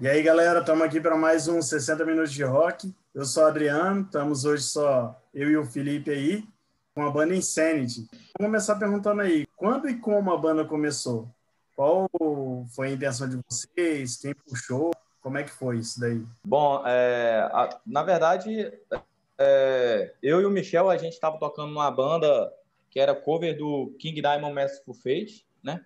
E aí, galera, estamos aqui para mais um 60 Minutos de Rock. Eu sou o Adriano, estamos hoje só eu e o Felipe aí, com a banda Insanity. Vamos começar perguntando aí, quando e como a banda começou? Qual foi a intenção de vocês? Quem puxou? Como é que foi isso daí? Bom, é, a, na verdade, é, eu e o Michel, a gente estava tocando numa banda que era cover do King Diamond Merciful Fate, né?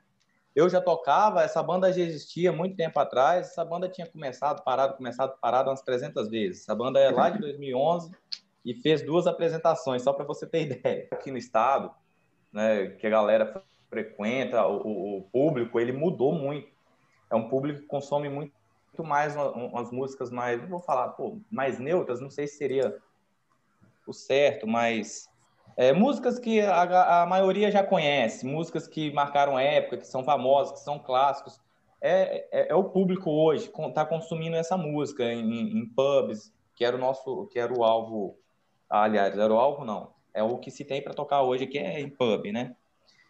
Eu já tocava, essa banda já existia muito tempo atrás, essa banda tinha começado, parado, começado, parado umas 300 vezes. Essa banda é lá de 2011 e fez duas apresentações, só para você ter ideia. Aqui no estado, né, que a galera frequenta, o, o, público, ele mudou muito. É um público que consome muito, mais umas músicas mais, não vou falar, pô, mais neutras, não sei se seria o certo, mas é, músicas que a, a, maioria já conhece, músicas que marcaram época, que são famosas, que são clássicos. É, é, é o público hoje está consumindo essa música em, em, pubs, que era o nosso, que era o alvo. aliás, era o alvo não. É o que se tem para tocar hoje, que é em pub, né?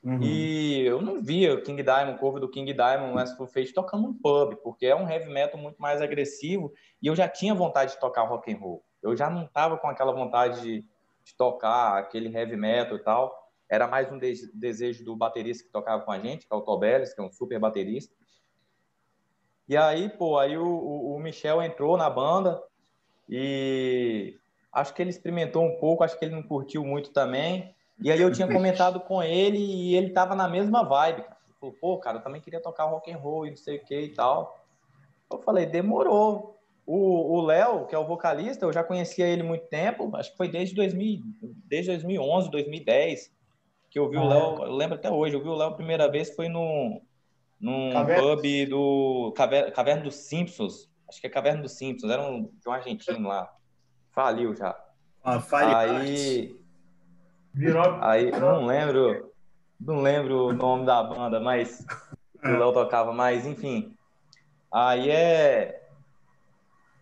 Uhum. E eu não via o King Diamond, o cover do King Diamond, Westful Fate tocando um pub, porque é um heavy metal muito mais agressivo e eu já tinha vontade de tocar rock and roll. Eu já não estava com aquela vontade de de tocar aquele heavy metal e tal. Era mais um de desejo do baterista que tocava com a gente, que é o Tobeles, que é um super baterista. E aí, pô, aí o, o, o Michel entrou na banda e acho que ele experimentou um pouco, acho que ele não curtiu muito também. E aí eu tinha comentado com ele e ele tava na mesma vibe. Falou, pô, cara, eu também queria tocar rock and roll e não sei o que e tal. Eu falei, demorou. O Léo, que é o vocalista, eu já conhecia ele há muito tempo, acho que foi desde, 2000, desde 2011, 2010, que eu vi ah, o Léo, eu lembro até hoje, eu vi o Léo a primeira vez foi no, num Caverna. pub do Caverna, Caverna dos Simpsons, acho que é Caverna dos Simpsons, era um, de um argentino lá, faliu já. Ah, faliu. Aí, Virou. aí, não lembro, não lembro o nome da banda, mas o Léo tocava, mas enfim, aí é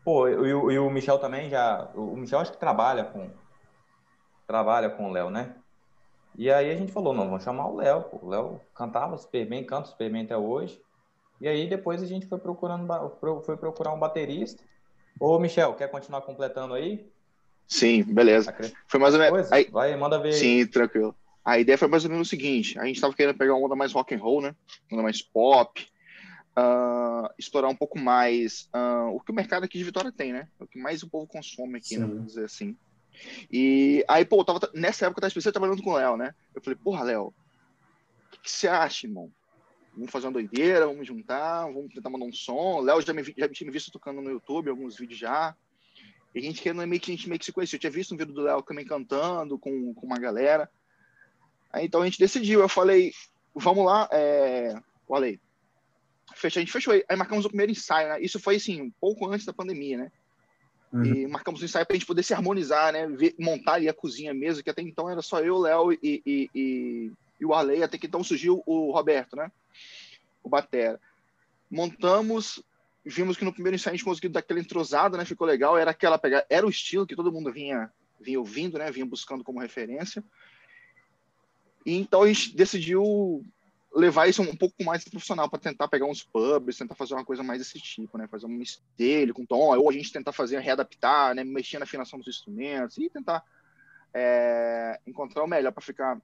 Pô, e, e o Michel também já. O Michel acho que trabalha com. Trabalha com o Léo, né? E aí a gente falou, não, vamos chamar o Léo. O Léo cantava super bem, canta super bem até hoje. E aí depois a gente foi procurando foi procurar um baterista. Ô, Michel, quer continuar completando aí? Sim, beleza. Foi mais ou menos. Aí... Vai, manda ver. Sim, tranquilo. A ideia foi mais ou menos o seguinte: a gente estava querendo pegar uma onda mais rock and roll, né? Uma onda mais pop, uh, explorar um pouco mais uh, o que o mercado aqui de Vitória tem, né? O que mais o povo consome aqui, né? Vamos dizer assim. E aí, pô, tava, nessa época eu tava trabalhando com o Léo, né? Eu falei, porra, Léo, o que, que, você acha, irmão? Vamos fazer uma doideira, vamos juntar, vamos tentar mandar um som. O Léo já me, já tinha me visto tocando no YouTube, alguns vídeos já. E a gente querendo meio que a gente meio que se conhecia. Eu tinha visto um vídeo do Léo também cantando com, com uma galera. Aí, então a gente decidiu. Eu falei, vamos lá, é... falei, fechou, a gente fechou. Aí marcamos o primeiro ensaio, né? Isso foi, assim, um pouco antes da pandemia, né? Uhum. E marcamos o um ensaio para a gente poder se harmonizar, né? Ver, montar ali a cozinha mesmo, que até então era só eu, o Léo e, e, e, e, o Arley, até que então surgiu o Roberto, né? O Batera. Montamos, vimos que no primeiro ensaio a gente conseguiu dar aquela entrosada, né? Ficou legal, era aquela pegada, era o estilo que todo mundo vinha, vinha ouvindo, né? Vinha buscando como referência. E então a gente decidiu levar isso um pouco mais profissional para tentar pegar uns pubs, tentar fazer uma coisa mais desse tipo, né? Fazer um mistério com tom, ou a gente tentar fazer readaptar, né? Mexer na afinação dos instrumentos e tentar é, encontrar o melhor para ficar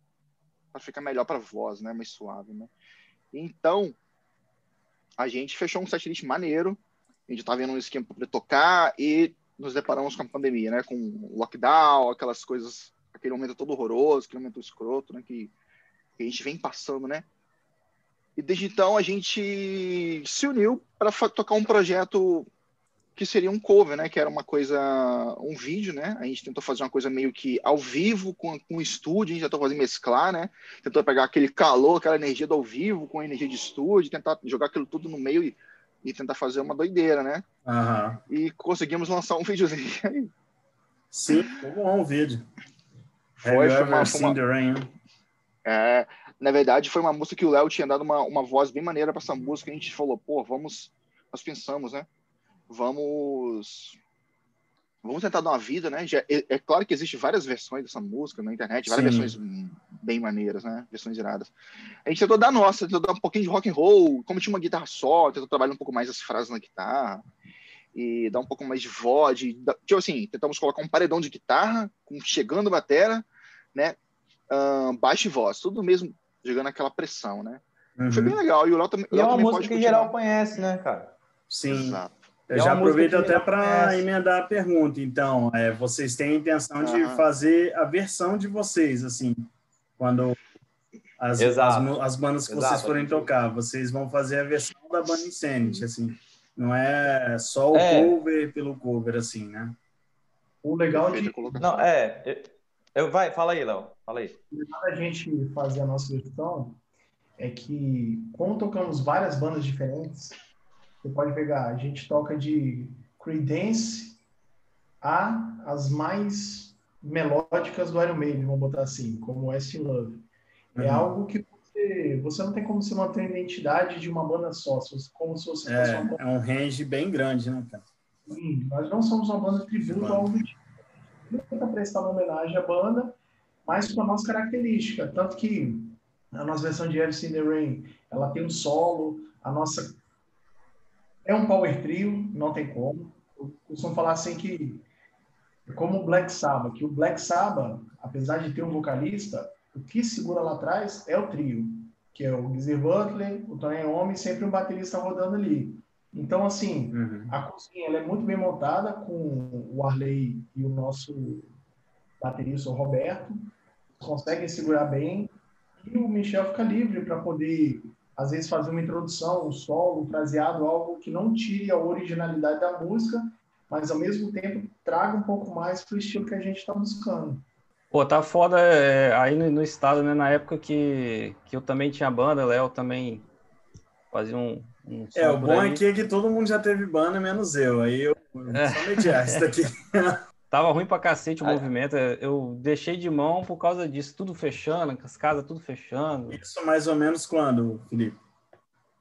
para ficar melhor para voz, né? Mais suave, né? Então a gente fechou um setlist maneiro, a gente estava vendo um esquema para tocar e nos deparamos com a pandemia, né? Com lockdown, aquelas coisas, aquele momento todo horroroso, aquele momento escroto, né? Que, que a gente vem passando, né? E desde então a gente se uniu para tocar um projeto que seria um cover, né? Que era uma coisa, um vídeo, né? A gente tentou fazer uma coisa meio que ao vivo com, com o estúdio, a gente tentou fazer mesclar, né? Tentou pegar aquele calor, aquela energia do ao vivo com a energia de estúdio, tentar jogar aquilo tudo no meio e, e tentar fazer uma doideira, né? Uhum. E conseguimos lançar um videozinho aí. Sim, foi bom o vídeo. Foi, foi uma, foi uma... É, na verdade, foi uma música que o Léo tinha dado uma, uma voz bem maneira para essa música. A gente falou, pô, vamos. Nós pensamos, né? Vamos. Vamos tentar dar uma vida, né? Já, é, é, claro que existe várias versões dessa música na internet, várias Sim. versões bem maneiras, né? Versões iradas. A gente tentou dar a nossa, tentou dar um pouquinho de rock and roll, como tinha uma guitarra só, tentou trabalhar um pouco mais as frases na guitarra. e dar um pouco mais de voz, de, tipo assim, tentamos colocar um paredão de guitarra, com, chegando batera, né, uh, baixo e voz, tudo mesmo jogando aquela pressão, né. Uhum. Foi bem legal, e o Léo também E é uma música que em geral conhece, né, cara? Sim. Exato. Eu é já aproveito até para emendar a pergunta. Então, é, vocês têm a intenção de fazer a versão de vocês, assim, quando as, as, as, bandas que Exato. vocês forem tocar, vocês vão fazer a versão da banda Insanity, assim. Não é só o é. cover pelo cover, assim, né? O legal de... Não, é... Eu, vai, fala aí, Léo. Fala aí. Da gente fazer a nossa versão é que, como tocamos várias bandas diferentes, você pode pegar, a gente toca de Creedence a as mais melódicas do Iron Maiden, vamos botar assim, como West Love. É uhum. algo que você, você não tem como se manter a identidade de uma banda só, como se você é, fosse uma... É um range bem grande, né, cara? Sim, nós não somos uma banda tributo ao algo tipo. Tenta prestar uma homenagem à banda, mas com a nossa característica. Tanto que a nossa versão de Alice in the Rain, ela tem um solo, a nossa é um power trio, não tem como. Eu costumo falar assim que é como o Black Sabbath, que o Black Sabbath, apesar de ter um vocalista, o que segura lá atrás é o trio, que é o Geezer Butler, o Tony Iommi e sempre um baterista rodando ali. Então, assim, uhum. a cozinha ela é muito bem montada com o Arley e o nosso baterista, o Roberto, conseguem segurar bem e o Michel fica livre para poder às vezes fazer uma introdução, um solo, um fraseado, algo que não tire a originalidade da música, mas ao mesmo tempo traga um pouco mais para o estilo que a gente está buscando. Pô, tá foda é, aí no, no, estado, né? Na época que, que eu também tinha banda, Léo também fazia um. um é, o bom aqui é que todo mundo já teve banda, menos eu. Aí eu, é. só mediar isso daqui. Tava ruim pra cacete o Aí. movimento. Eu deixei de mão por causa disso, tudo fechando, as casas tudo fechando. Isso mais ou menos quando, Felipe?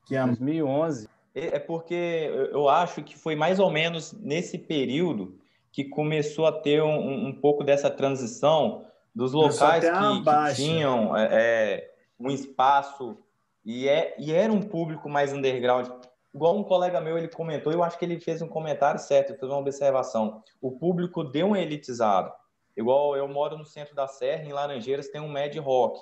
Que ano? 2011. É, é porque eu acho que foi mais ou menos nesse período que começou a ter um, um pouco dessa transição dos locais que, que, tinham é, é, um espaço e, é, e era um público mais underground igual um colega meu ele comentou, eu acho que ele fez um comentário certo, fez uma observação. O público deu uma elitizada. Igual eu moro no centro da Serra, em Laranjeiras tem um Mad Rock.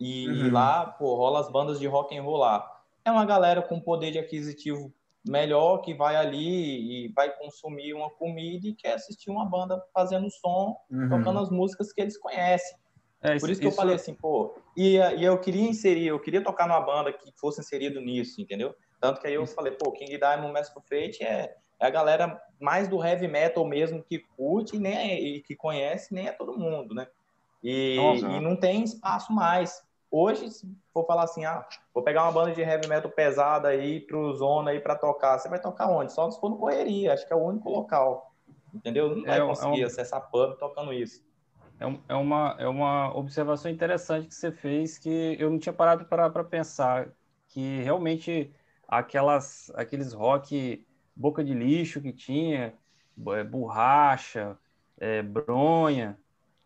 E, uhum. e lá, pô, rola as bandas de rock and roll lá. É uma galera com poder de aquisitivo melhor que vai ali e vai consumir uma comida e quer assistir uma banda fazendo som, uhum. tocando as músicas que eles conhecem. É, Por isso que isso... eu falei assim, pô, e, e eu queria inserir, eu queria tocar numa banda que fosse inserido nisso, entendeu? Tanto que aí eu falei, pô, King Diamond Master Fate é, é a galera mais do heavy metal mesmo que curte nem é, e que conhece, nem é todo mundo, né? E, e não tem espaço mais. Hoje, se for falar assim, ah, vou pegar uma banda de heavy metal pesada aí pro zona aí para tocar, você vai tocar onde? Só se for no correria, acho que é o único local. Entendeu? Não vai é, conseguir é um... acessar pub tocando isso. É, é, uma, é uma observação interessante que você fez que eu não tinha parado para pensar, que realmente aquelas, aqueles rock boca de lixo que tinha, é, borracha, é, bronha,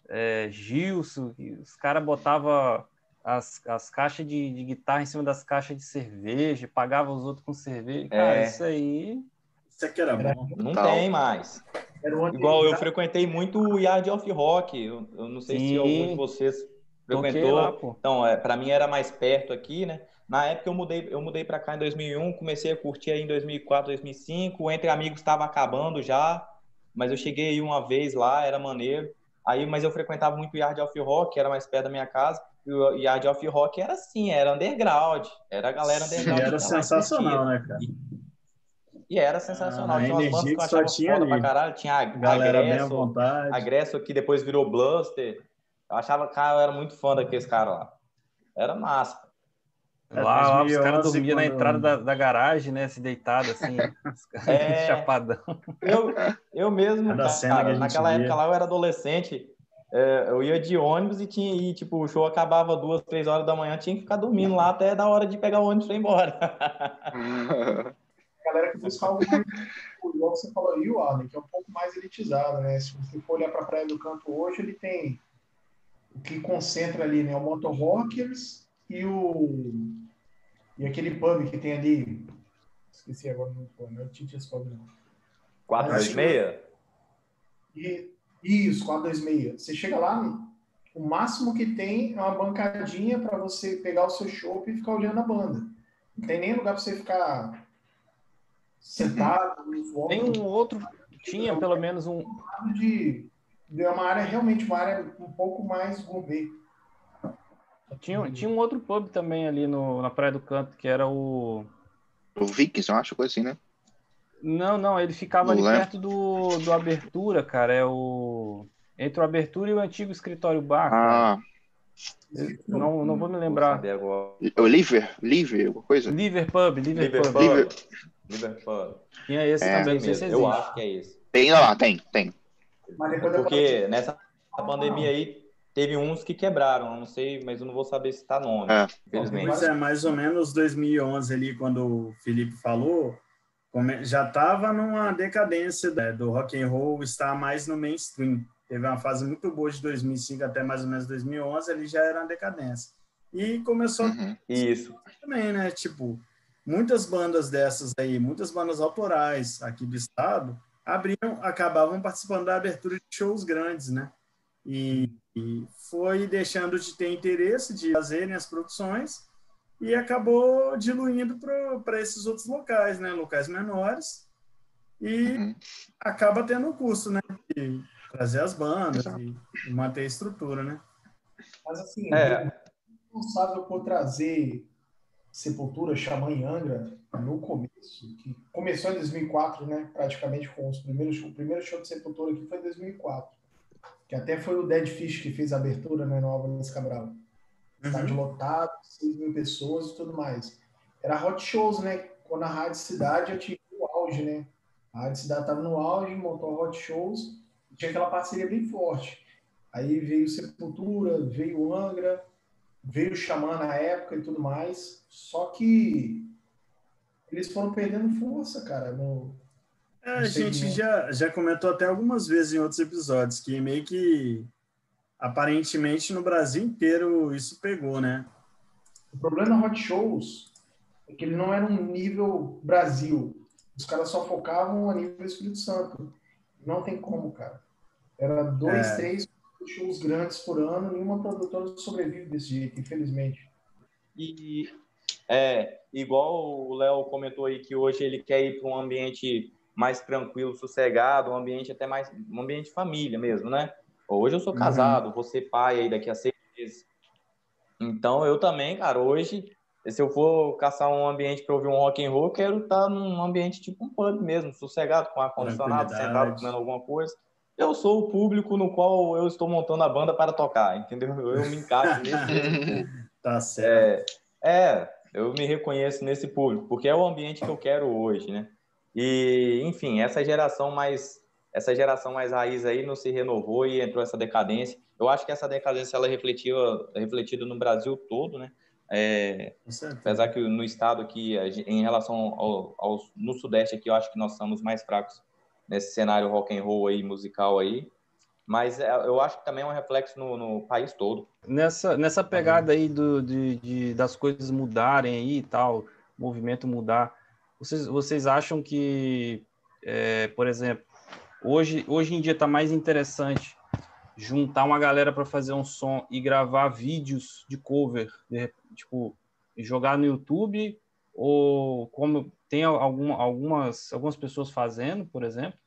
é, Gilson, os caras botavam as, as caixas de, de, guitarra em cima das caixas de cerveja, pagava os outros com cerveja. Cara, é. isso aí. Isso aqui era bom. Não tem mais. Igual eu frequentei muito o Yard of Rock. Eu, eu não sei Sim. se algum de vocês frequentou. Lá, então, é, para mim era mais perto aqui, né? Na época eu mudei, eu mudei para cá em 2001, comecei a curtir aí em 2004, 2005. Entre Amigos estava acabando já, mas eu cheguei aí uma vez lá, era maneiro. Aí, mas eu frequentava muito o Yard of Rock, que era mais perto da minha casa. E o Yard of Rock era assim, era underground, era a galera underground. E era sensacional, né, cara? E, e era sensacional. Ah, tinha umas bandas que eu achava tinha foda ali. pra caralho. Tinha a Galera Agresso, Agresso que depois virou Bluster. Eu achava, cara, eu era muito fã daqueles caras lá. Era massa. É, lá, lá os caras dormiam quando... na entrada da, da, garagem, né? Se deitado assim, é... chapadão. Eu, eu mesmo, cara, naquela época lá eu era adolescente, é, eu ia de ônibus e tinha e, tipo, o show acabava duas, três horas da manhã, tinha que ficar dormindo lá até da hora de pegar o ônibus e ir embora. A galera que busca algo mais, igual você falou aí, o Arlen, que é um pouco mais elitizado, né? Se você for olhar para a Praia do Canto hoje, ele tem o que concentra ali, né? O Motor Rockers, e o e aquele pub que tem ali esqueci agora não foi não é o Titias Pub não 426? E, isso, 426. Você chega lá, o máximo que tem é uma bancadinha para você pegar o seu show e ficar olhando a banda. Não tem nem lugar para você ficar sentado. Tem um outro, tinha pelo menos um. De, de uma área, realmente uma área um pouco mais gourmet. Tinha, tinha um outro pub também ali no, na Praia do Canto, que era o. O Vix, eu acho, coisa assim, né? Não, não, ele ficava não ali perto do, do Abertura, cara. É o. Entre o Abertura e o antigo escritório bar. Ah. Não, não vou me lembrar. O Liver? Liver, alguma coisa? Liver Pub, Liver, Liver Pub. Liver... Liver Pub. Tinha esse é, também, não sei se Eu acho que é esse. Tem lá, tem, tem. Porque nessa pandemia aí teve uns que quebraram, não sei, mas eu não vou saber se tá nome, é. infelizmente. Mas é mais ou menos 2011 ali, quando o Felipe falou, já estava numa decadência né, do rock and roll estar mais no mainstream. Teve uma fase muito boa de 2005 até mais ou menos 2011, ali já era uma decadência. E começou uhum. isso também, né? Tipo, muitas bandas dessas aí, muitas bandas autorais aqui do estado, abriam, acabavam participando da abertura de shows grandes, né? E, e foi deixando de ter interesse de fazerem as produções e acabou diluindo para esses outros locais, né? Locais menores e uhum. acaba tendo um custo, né? De trazer as bandas e, e, manter a estrutura, né? Mas assim, é. responsável por trazer Sepultura, Xamã e Angra no começo, que começou em 2004, né? Praticamente com os primeiros, o primeiro show de Sepultura aqui foi em 2004 que até foi o Dead Fish que fez a abertura né, no Álvares Cabral. Uhum. Estádio uhum. lotado, 6 mil pessoas e tudo mais. Era hot shows, né? Quando a Rádio Cidade atingiu o auge, né? A Rádio Cidade estava no auge, montou hot shows, tinha aquela parceria bem forte. Aí veio Sepultura, veio Angra, veio o Xamã na época e tudo mais. Só que eles foram perdendo força, cara, no, a gente já, já comentou até algumas vezes em outros episódios que meio que aparentemente no Brasil inteiro isso pegou, né? O problema Hot Shows é que ele não era um nível Brasil. Os caras só focavam a nível Espírito Santo. Não tem como, cara. Era dois, é. três shows grandes por ano, nenhuma produtora sobrevive desse jeito, infelizmente. E é igual o Léo comentou aí que hoje ele quer ir para um ambiente mais tranquilo, sossegado, um ambiente até mais, um ambiente família mesmo, né? Hoje eu sou uhum. casado, uhum. vou ser pai aí daqui a seis meses. Então eu também, cara, hoje, se eu for caçar um ambiente para ouvir um rock and roll, quero estar num ambiente tipo um pub mesmo, sossegado, com ar condicionado, sentado comendo alguma coisa. Eu sou o público no qual eu estou montando a banda para tocar, entendeu? Eu me encaixo nesse Tá certo. É, é, eu me reconheço nesse público, porque é o ambiente que eu quero hoje, né? E, enfim, essa geração mais essa geração mais raiz aí não se renovou e entrou essa decadência. Eu acho que essa decadência ela refletiu refletida no Brasil todo, né? É, apesar que no estado aqui, em relação ao, ao, no sudeste aqui, eu acho que nós somos mais fracos nesse cenário rock and roll aí musical aí. Mas é, eu acho que também é um reflexo no, no país todo. Nessa, nessa pegada aí do, de, de, das coisas mudarem aí e tal, movimento mudar, vocês, vocês acham que, é, por exemplo, hoje, hoje em dia está mais interessante juntar uma galera para fazer um som e gravar vídeos de cover, de, tipo, jogar no YouTube, ou como tem alguma, algumas, algumas pessoas fazendo, por exemplo,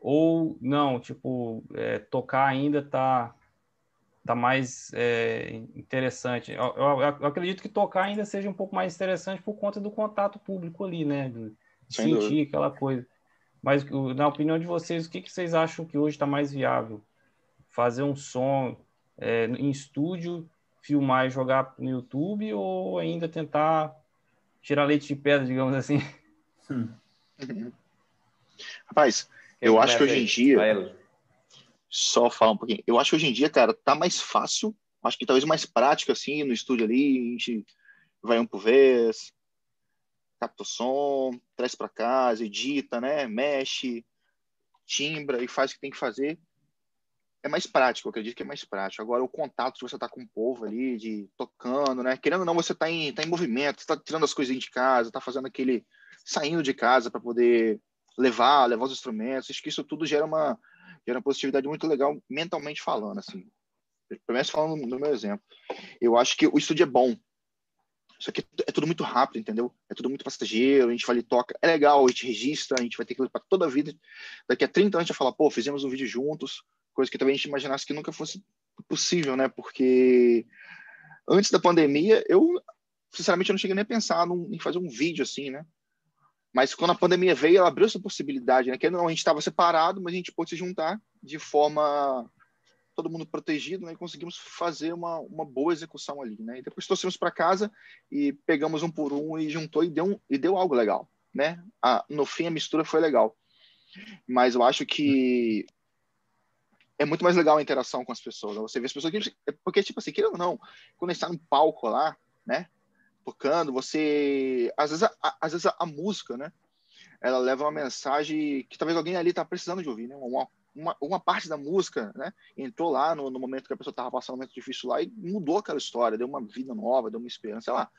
ou não, tipo, é, tocar ainda está tá mais é, interessante. Eu, eu, eu, acredito que tocar ainda seja um pouco mais interessante por conta do contato público ali, né? De, sentir dúvida. aquela coisa. Mas, na opinião de vocês, o que, que vocês acham que hoje está mais viável? Fazer um som é, em estúdio, filmar e jogar no YouTube ou ainda tentar tirar leite de pedra, digamos assim? Hum. Rapaz, eu acho que hoje em dia só falar um pouquinho. Eu acho que hoje em dia, cara, tá mais fácil, acho que talvez mais prático, assim, no estúdio ali, a gente vai um por vez, capta o som, traz para casa, edita, né, mexe, timbra e faz o que tem que fazer. É mais prático, eu acredito que é mais prático. Agora, o contato de você tá com o povo ali, de tocando, né? Querendo ou não, você tá em, tá em movimento, está tirando as coisas de casa, tá fazendo aquele. saindo de casa para poder levar, levar os instrumentos. Acho que isso tudo gera uma, gera uma positividade muito legal mentalmente falando, assim. Começo falando no meu exemplo. Eu acho que o estúdio é bom. Isso aqui é tudo muito rápido, entendeu? É tudo muito passageiro, a gente ali, toca. É legal, a gente registra, a gente vai ter que para toda a vida. Daqui a 30 anos a gente vai falar, pô, fizemos um vídeo juntos, coisa que talvez a gente imaginasse que nunca fosse possível, né? Porque antes da pandemia, eu, sinceramente, eu não cheguei nem a pensar num, em fazer um vídeo assim, né? Mas quando a pandemia veio, ela abriu essa possibilidade, né? Que não, a gente estava separado, mas a gente pôde se juntar de forma todo mundo protegido, né? E conseguimos fazer uma, uma boa execução ali, né? E depois trouxemos para casa e pegamos um por um e juntou e deu, um, e deu algo legal, né? A, no fim, a mistura foi legal. Mas eu acho que é muito mais legal a interação com as pessoas. Né? Você vê as pessoas que, porque tipo assim, querendo ou não, quando a gente está no palco lá, né, tocando, você às vezes a, às vezes a, a, música, né, ela leva uma mensagem que talvez alguém ali está precisando de ouvir, né, uma, uma, uma, parte da música, né, entrou lá no, no momento que a pessoa estava passando um momento difícil lá e mudou aquela história, deu uma vida nova, deu uma esperança, sei lá,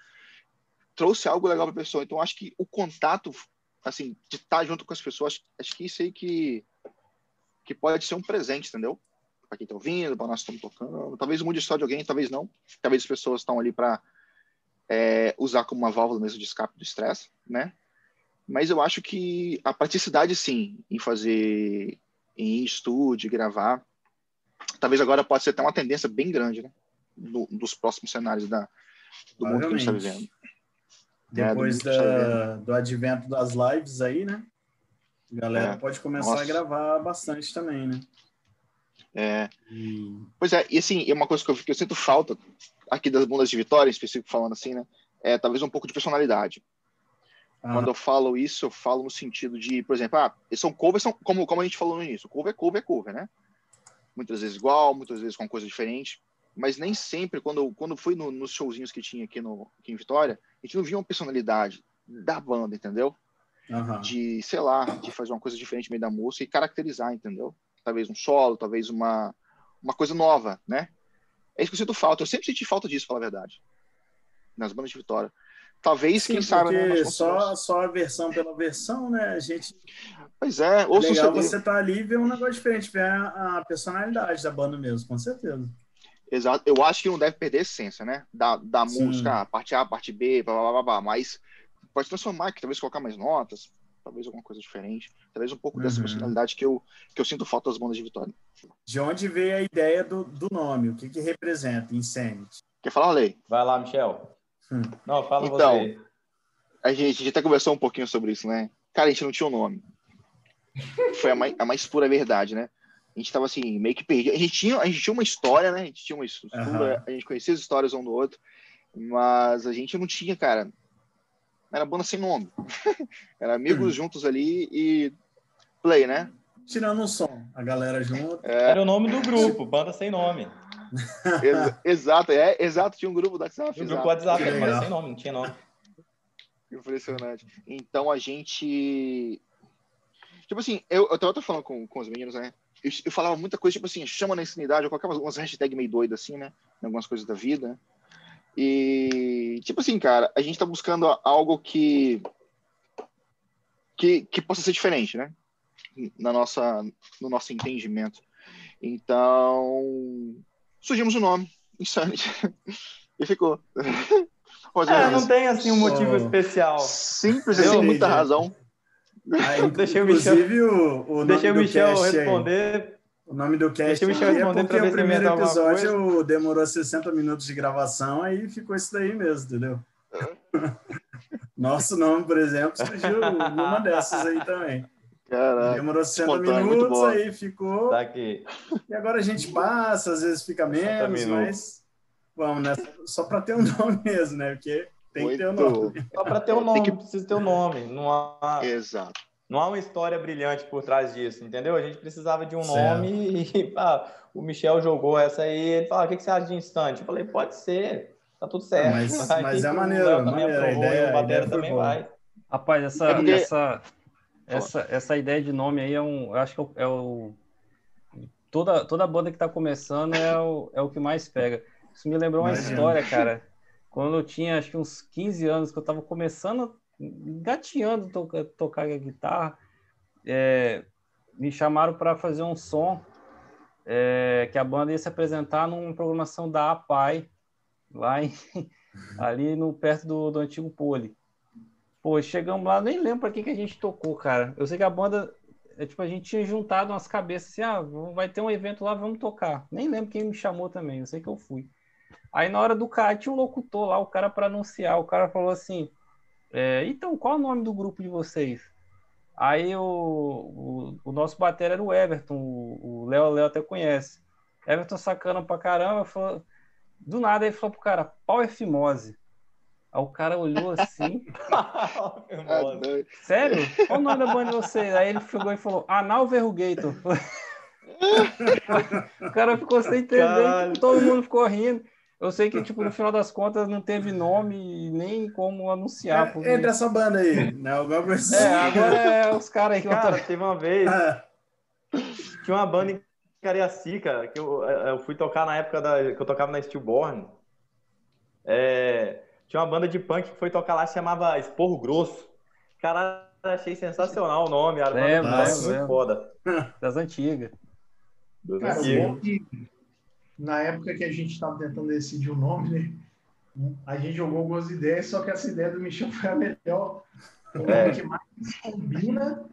trouxe algo legal para a pessoa. Então acho que o contato, assim, de estar tá junto com as pessoas, acho que isso aí que que pode ser um presente, entendeu? Para quem está ouvindo, para nós estamos tocando. Talvez mude só de alguém, talvez não. Talvez as pessoas estão ali para é, usar como uma válvula mesmo de escape do estresse, né? Mas eu acho que a praticidade, sim, em fazer em estúdio, gravar, talvez agora pode ser até uma tendência bem grande, né? Do, dos próximos cenários da, do mundo que a gente está vivendo. Depois é, do, da, do advento das lives aí, né? A galera é. pode começar Nossa. a gravar bastante também, né? É. E... Pois é, e assim, uma coisa que eu, que eu, sinto falta aqui das bundas de Vitória, em específico falando assim, né? É talvez um pouco de personalidade. Ah. Quando eu falo isso, eu falo no sentido de, por exemplo, ah, são covers, são, como, como a gente falou no início, cover é cover é cover, né? Muitas vezes igual, muitas vezes com coisa diferente, mas nem sempre, quando, quando fui no, nos showzinhos que tinha aqui, no, aqui em Vitória, a gente não via uma personalidade da banda, entendeu? uhum. de, sei lá, de fazer uma coisa diferente no meio da música e caracterizar, entendeu? Talvez um solo, talvez uma, uma coisa nova, né? É isso que eu sinto falta. Eu sempre senti falta disso, falar a verdade. Nas bandas de Vitória. Talvez, Sim, quem sabe, né, só, só a versão pela versão, né? A gente. Pois é, ou legal você tá ali e ver um negócio diferente, ver a, a, personalidade da banda mesmo, com certeza. Exato. Eu acho que não deve perder a essência, né? Da, da música, parte A, parte B, blá, blá, blá, blá, mas pode transformar, que talvez colocar mais notas, talvez alguma coisa diferente, talvez um pouco uhum. dessa personalidade que eu, que eu sinto falta das bandas de Vitória. De onde veio a ideia do, do nome? O que, que representa Insanity? Quer falar, Lei? Vai lá, Michel. Hum. Não, fala então, você. A gente, a gente até conversou um pouquinho sobre isso, né? Cara, a gente não tinha um nome. Foi a mais, a mais pura verdade, né? A gente tava assim, meio que perdido. A gente tinha, a gente tinha uma história, né? A gente tinha uma estrutura, uhum. a gente conhecia as histórias um do outro, mas a gente não tinha, cara, era banda sem nome. era amigos hum. juntos ali e play, né? Tirando o som, a galera junto. É... Era o nome do grupo, banda sem nome. Ex exato, é, exato, tinha um grupo da WhatsApp. Um grupo WhatsApp, era banda sem nome, não tinha nome. Impressionante. Então a gente. Tipo assim, eu, eu tava falando com, com os meninos, né? Eu, eu, falava muita coisa, tipo assim, chama na insanidade, eu colocava umas hashtags meio doidas assim, né? Em algumas coisas da vida, né? E, tipo assim, cara, a gente tá buscando algo que, que, que possa ser diferente, né? Na nossa, no nosso entendimento. Então, surgimos o nome, Insanity, e ficou. é, não tem, assim, um motivo especial. Simples, sem muita razão. Aí, deixei o Michel, o, o deixei o Michel responder o nome do cast aqui é porque o primeiro episódio demorou 60 minutos de gravação, aí ficou isso daí mesmo, entendeu? Nosso nome, por exemplo, surgiu numa dessas aí também. Caraca, demorou 60 minutos, aí ficou. Tá aqui. E agora a gente passa, às vezes fica menos, mas vamos, né? Só para ter um nome mesmo, né? Porque tem muito. que ter um nome. Só para ter um nome, que... precisa ter um nome. Não há... Exato. Não há uma história brilhante por trás disso, entendeu? A gente precisava de um certo. nome e ah, o Michel jogou essa aí. Ele falou: ah, o que, você acha de instante? Eu falei: pode ser, tá tudo certo. Mas, mas é maneiro, maneiro. A ideia, o Batera também boa. vai. Rapaz, essa, é essa, essa, essa ideia de nome aí é um. Eu acho que é o. Toda, toda banda que tá começando é o, é o que mais pega. Isso me lembrou uma Imagina. história, cara. Quando eu tinha acho que uns 15 anos, que eu tava começando engateando tocar, tocar a guitarra. é, me chamaram para fazer um som é, que a banda ia se apresentar numa programação da APAI, lá em, ali no, perto do, do antigo Poli. Pô, chegamos lá, nem lembro para que, que a gente tocou, cara. Eu sei que a banda, é, tipo, a gente tinha juntado umas cabeças assim, ah, vai ter um evento lá, vamos tocar. Nem lembro quem me chamou também, eu sei que eu fui. Aí na hora do cara, tinha um locutor lá, o cara para anunciar, o cara falou assim, é, então, qual é o nome do grupo de vocês? Aí o, o, o nosso bater era o Everton, o Léo Léo até conhece. Everton sacana pra caramba, falou, do nada ele falou pro cara, pau é fimose. Aí o cara olhou assim. Sério? Qual o nome da banda de vocês? Aí ele chegou e falou, Anal Verrugator. o cara ficou sem entender, todo mundo ficou rindo. Eu sei que, tipo, no final das contas não teve nome nem como anunciar. É, porque... Entra essa banda aí, né? Alguma coisa É, agora é os caras aí que Cara, teve uma vez. Tinha uma banda em Cariacica que eu, eu fui tocar na época da, que eu tocava na Stillborn. É, tinha uma banda de punk que foi tocar lá, chamava Esporro Grosso. Caralho, achei sensacional o nome. Era lembro, muito lembro. foda. Das antigas. Das Cara, antigas. Na época que a gente estava tentando decidir o nome, né? A gente jogou algumas ideias, só que essa ideia do Michel foi a melhor. O nome É. que mais combina.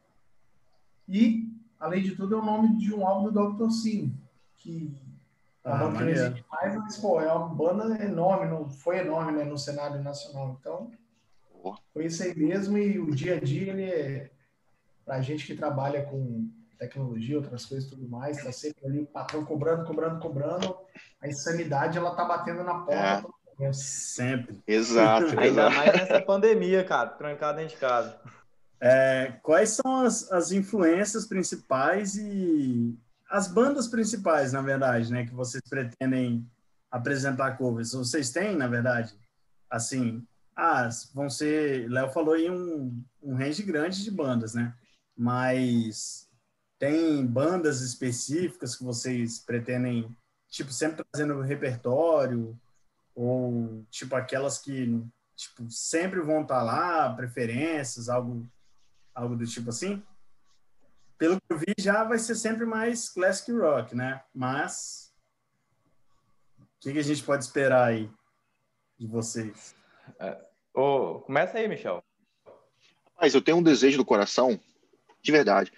E, além de tudo, é o nome de um álbum do Dr. Sim, que é uma Ah, não existe mais, mas pô, é uma banda enorme, não, foi enorme né, no cenário nacional. Então, foi isso aí mesmo. E o dia a dia, ele é. Pra gente que trabalha com tecnologia, outras coisas e tudo mais, tá sempre ali o patrão cobrando, cobrando, cobrando. A insanidade, ela tá batendo na porta. É. Sempre. Exato, Ainda exato. mais nessa pandemia, cara, trancado dentro de casa. É, quais são as, as influências principais e as bandas principais, na verdade, né, que vocês pretendem apresentar covers? Vocês têm, na verdade, assim, ah, vão ser, Léo falou aí um, um range grande de bandas, né? Mas tem bandas específicas que vocês pretendem, tipo, sempre trazendo repertório ou tipo aquelas que tipo sempre vão estar lá, preferências, algo algo do tipo assim. Pelo que eu vi, já vai ser sempre mais classic rock, né? Mas o que, que a gente pode esperar aí de vocês? Ô, começa aí, Michel. Mas eu tenho um desejo do coração, de verdade,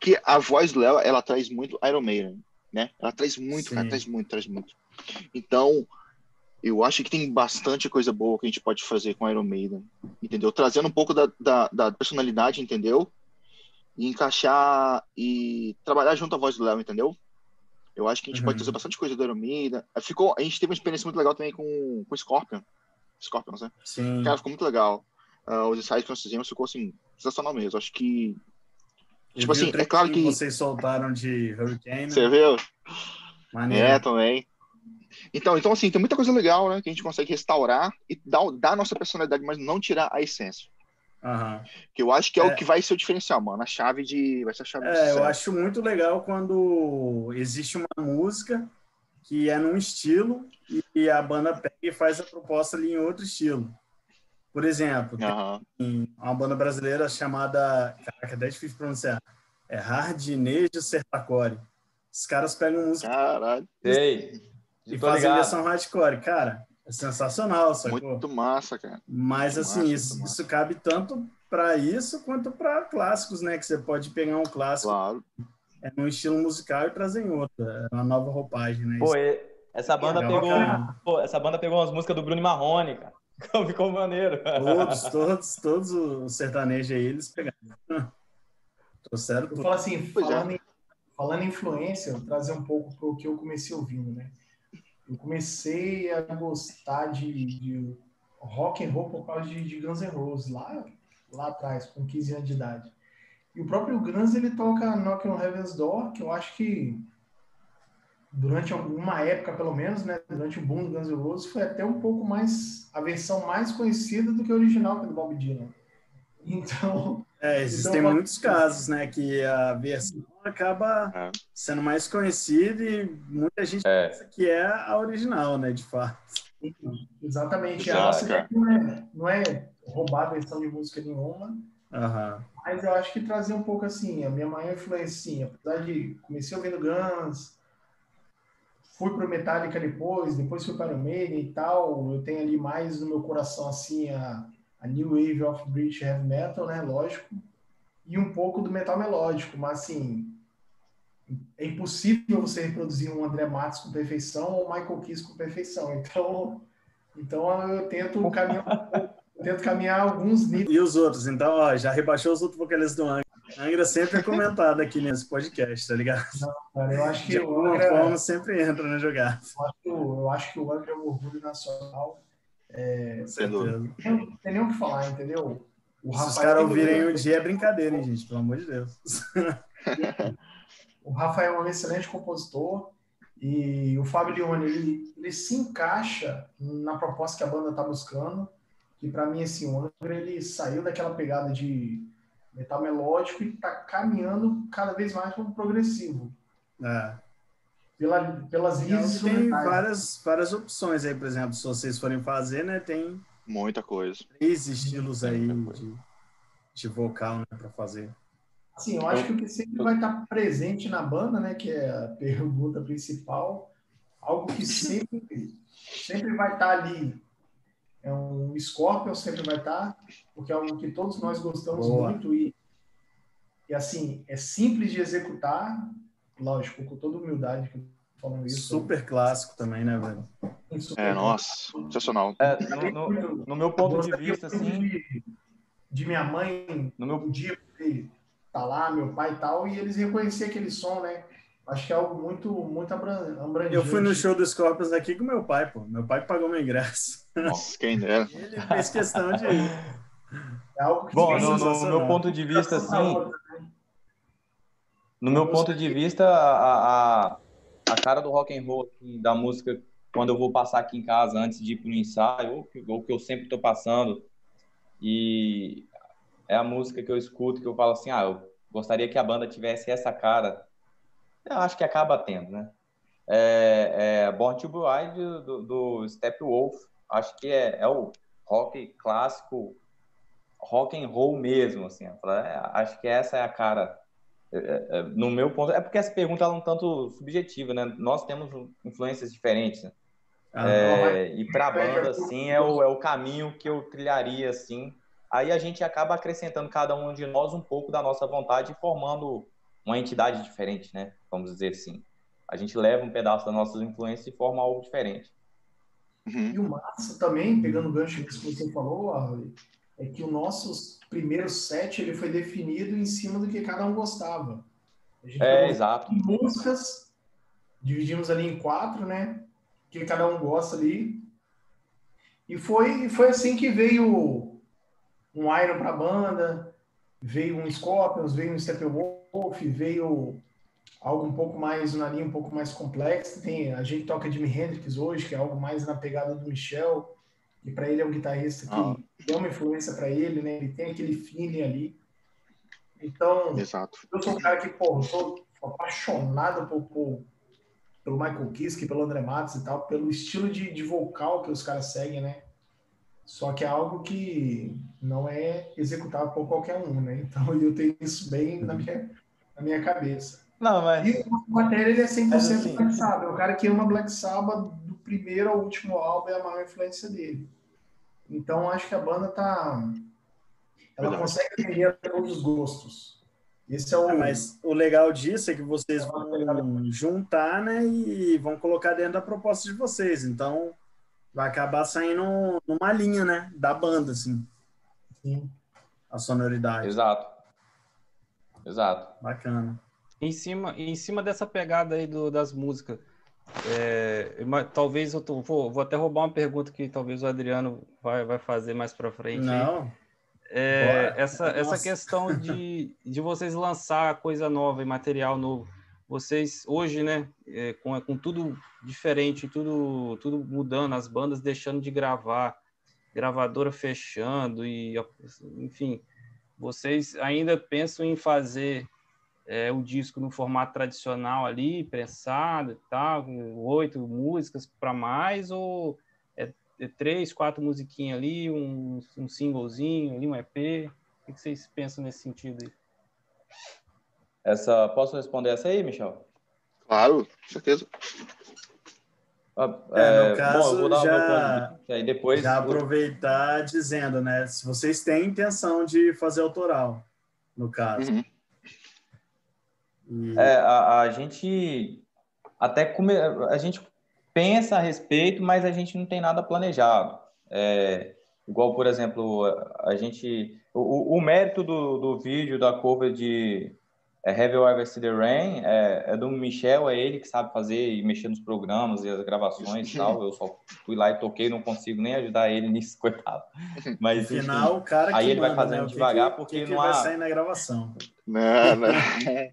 que a voz do Léo, ela traz muito Iron Maiden, né? Ela traz muito, Sim. cara, traz muito, traz muito. Então, eu acho que tem bastante coisa boa que a gente pode fazer com Iron Maiden, entendeu? Trazendo um pouco da, da, da personalidade, entendeu? E encaixar e trabalhar junto à voz do Léo, entendeu? Eu acho que a gente Uhum. pode trazer bastante coisa do Iron Maiden. Ficou, a gente teve uma experiência muito legal também com, com Scorpion. Scorpions, né? Sim. Cara, ficou muito legal. Ah, os ensaios que nós fizemos ficou assim, sensacional mesmo. Acho que. Tipo assim, é claro que- vocês soltaram de Hurricane. Você viu? Maneiro. É, também. Então, então, assim, tem muita coisa legal, né? Que a gente consegue restaurar e dar, dar a nossa personalidade, mas não tirar a essência. Aham. Que eu acho que é, É. o que vai ser o diferencial, mano. A chave de. Vai ser a chave É, eu acho muito legal quando existe uma música que é num estilo e a banda pega e faz a proposta ali em outro estilo. Por exemplo, tem uma banda brasileira chamada, caraca, até é difícil pronunciar, é Hardinejo Sertacore. Os caras pegam música Caralho. Sei. e fazem ligado. versão hardcore. Cara, é sensacional, sacou? Muito massa, cara. Mas muito assim, massa, isso, isso cabe tanto para isso quanto para clássicos, né? Que você pode pegar um clássico Claro. é num estilo musical e trazer em outro. É uma nova roupagem, né? Pô, Isso essa banda legal, pegou. pô, essa banda pegou umas músicas do Bruno Marrone, cara. Ficou maneiro. Todos, todos, todos os sertanejos aí, eles pegaram. Trouxeram Eu tudo. falo assim, é. falando, em, falando em influência, eu trazer um pouco para o que eu comecei ouvindo, né? Eu comecei a gostar de, de rock and roll por causa de, de Guns N' Roses, lá, lá atrás, com 15 anos de idade. E o próprio Guns, ele toca Knock on Heaven's Door, que eu acho que durante alguma época, pelo menos, né? Durante o boom do Guns N' Roses, foi até um pouco mais, a versão mais conhecida do que a original, que é do Bob Dylan. Então, É, existem Então, muitos casos, né? Que a versão acaba É. sendo mais conhecida e muita gente É. pensa que é a original, né? De fato. Exatamente. Exato, a nossa não é, não é roubar a versão de música nenhuma, Uhum. Mas eu acho que trazia um pouco assim, a minha maior influência, assim, apesar de comecei ouvindo Guns, fui pro Metallica depois, depois fui para o Maiden e tal, eu tenho ali mais no meu coração, assim, a, a New Wave of British Heavy Metal, né, lógico, e um pouco do metal melódico, mas assim, é impossível você reproduzir um André Matos com perfeição ou um Michael Kiss com perfeição, então, então eu tento caminhar tento caminhar alguns níveis. E os outros? Então, ó, já rebaixou os outros vocalistas do Angra. Angra sempre é comentado aqui nesse podcast, tá ligado? Não, cara, eu acho que De alguma Angra, forma sempre entra na jogada. eu acho, que o- eu acho que o Angra é um orgulho nacional. É, Sem dúvida. Não tem nem o que falar, entendeu? O Se os caras ouvirem um dia é brincadeira, hein, gente? Pelo amor de Deus. O Rafael é um excelente compositor e o Fábio Leone, ele, ele se encaixa na proposta que a banda está buscando, que para mim, assim, o Angra, ele saiu daquela pegada de metal melódico e está caminhando cada vez mais para um progressivo, É. pela, pelas linhas Tem instrumentais. várias, várias opções aí, por exemplo, se vocês forem fazer, né? Tem Muita coisa. três estilos aí de, de vocal, né, para fazer. Assim, eu acho que o que sempre vai estar presente na banda, né, que é a pergunta principal, algo que sempre, sempre vai estar ali. É um Scorpion sempre vai estar, porque é algo que todos nós gostamos Boa. muito e, e assim, é simples de executar, lógico, com toda humildade que falando isso. Super clássico também, né, velho? É, nossa, sensacional. É, no, no- no meu ponto de vista, assim, de, de minha mãe no meu um dia ele tá lá, meu pai e tal, e eles reconhecer aquele som, né? Acho que é algo muito, muito abran- abrangente. Eu fui no show do Scorpions aqui com meu pai, pô. Meu pai pagou meu ingresso. Nossa, quem dera. Ele fez questão de ir. É algo que Bom, no, no meu ponto de vista, assim, no meu ponto de vista, a, a, a cara do rock and roll assim, da música, quando eu vou passar aqui em casa antes de ir pro ensaio, ou que, ou que eu sempre tô passando, e é a música que eu escuto que eu falo assim, ah, eu gostaria que a banda tivesse essa cara. Eu acho que acaba tendo, né? É, é Born to Be Wild do, do Steppenwolf. Acho que é, é o rock clássico, rock and roll mesmo, assim. É, acho que essa é a cara é, é, no meu ponto, é porque essa pergunta é um tanto subjetiva, né? Nós temos influências diferentes, né? Ah, e para a banda, assim, é o, é o caminho que eu trilharia, assim. Aí a gente acaba acrescentando cada um de nós um pouco da nossa vontade e formando uma entidade diferente, né? Vamos dizer assim. A gente leva um pedaço das nossas influências e forma algo diferente. Uhum. E o massa também, pegando o gancho que você falou, Arley, é que o nosso primeiro set ele foi definido em cima do que cada um gostava. A gente É, exato. músicas, dividimos ali em quatro, né? Que cada um gosta ali. E foi, foi assim que veio um Iron para a banda, veio um Scorpions, veio um Steppenwolf, veio algo um pouco mais na linha um pouco mais complexa. Tem a gente toca Jimi Hendrix hoje, que é algo mais na pegada do Michel, e para ele é um guitarrista que Ah. deu uma influência para ele, né? Ele tem aquele feeling ali. Então, Exato. eu sou um cara que, pô, eu sou apaixonado por, por- pelo Michael Kiske, pelo André Matos e tal, pelo estilo de, de vocal que os caras seguem, né? Só que é algo que não é executável por qualquer um, né? Então eu tenho isso bem na minha, na minha cabeça. Não, mas E o matéria ele é 100% Mas, assim- Black Sabbath. É o cara que ama Black Sabbath do primeiro ao último álbum é a maior influência dele. Então acho que a banda tá. Ela Verdade. consegue atender a todos os gostos. Esse é o. É, mas o legal disso é que vocês vão juntar, né, e vão colocar dentro da proposta de vocês. Então, vai acabar saindo numa linha, né, da banda, assim, Sim. a sonoridade. exato. Exato. Bacana. Em cima, em cima dessa pegada aí do- das músicas, é, talvez eu tô- vou, vou até roubar uma pergunta que talvez o Adriano vai, vai fazer mais para frente. Não, É, essa, essa questão de, de vocês lançar coisa nova e material novo. Vocês, hoje, né, é, com, com tudo diferente, tudo, tudo mudando, as bandas deixando de gravar, gravadora fechando, e enfim, vocês ainda pensam em fazer é, o disco no formato tradicional ali, prensado e tal, com oito músicas para mais, ou é, é três, quatro musiquinhas ali, um, um singlezinho ali, um EP? O que vocês pensam nesse sentido aí? Essa, posso responder essa aí, Michel? Claro, com certeza. Ah, é, no caso, bom, já, aí depois já aproveitar dizendo, né? Se vocês têm intenção de fazer autoral, no caso. Uhum. E... É, a, a, gente até come, a gente pensa a respeito, mas a gente não tem nada planejado. É, igual, por exemplo, a gente o, o mérito do, do vídeo da cover de é, Have You Ever Seen the Rain é, é, do Michel, é ele que sabe fazer e mexer nos programas e as gravações e tal. Eu só fui lá e toquei, não consigo nem ajudar ele nisso, coitado. Mas no final, o cara aí ele manda, vai fazendo né? devagar que, porque que não vai há... sair na gravação. Não, não.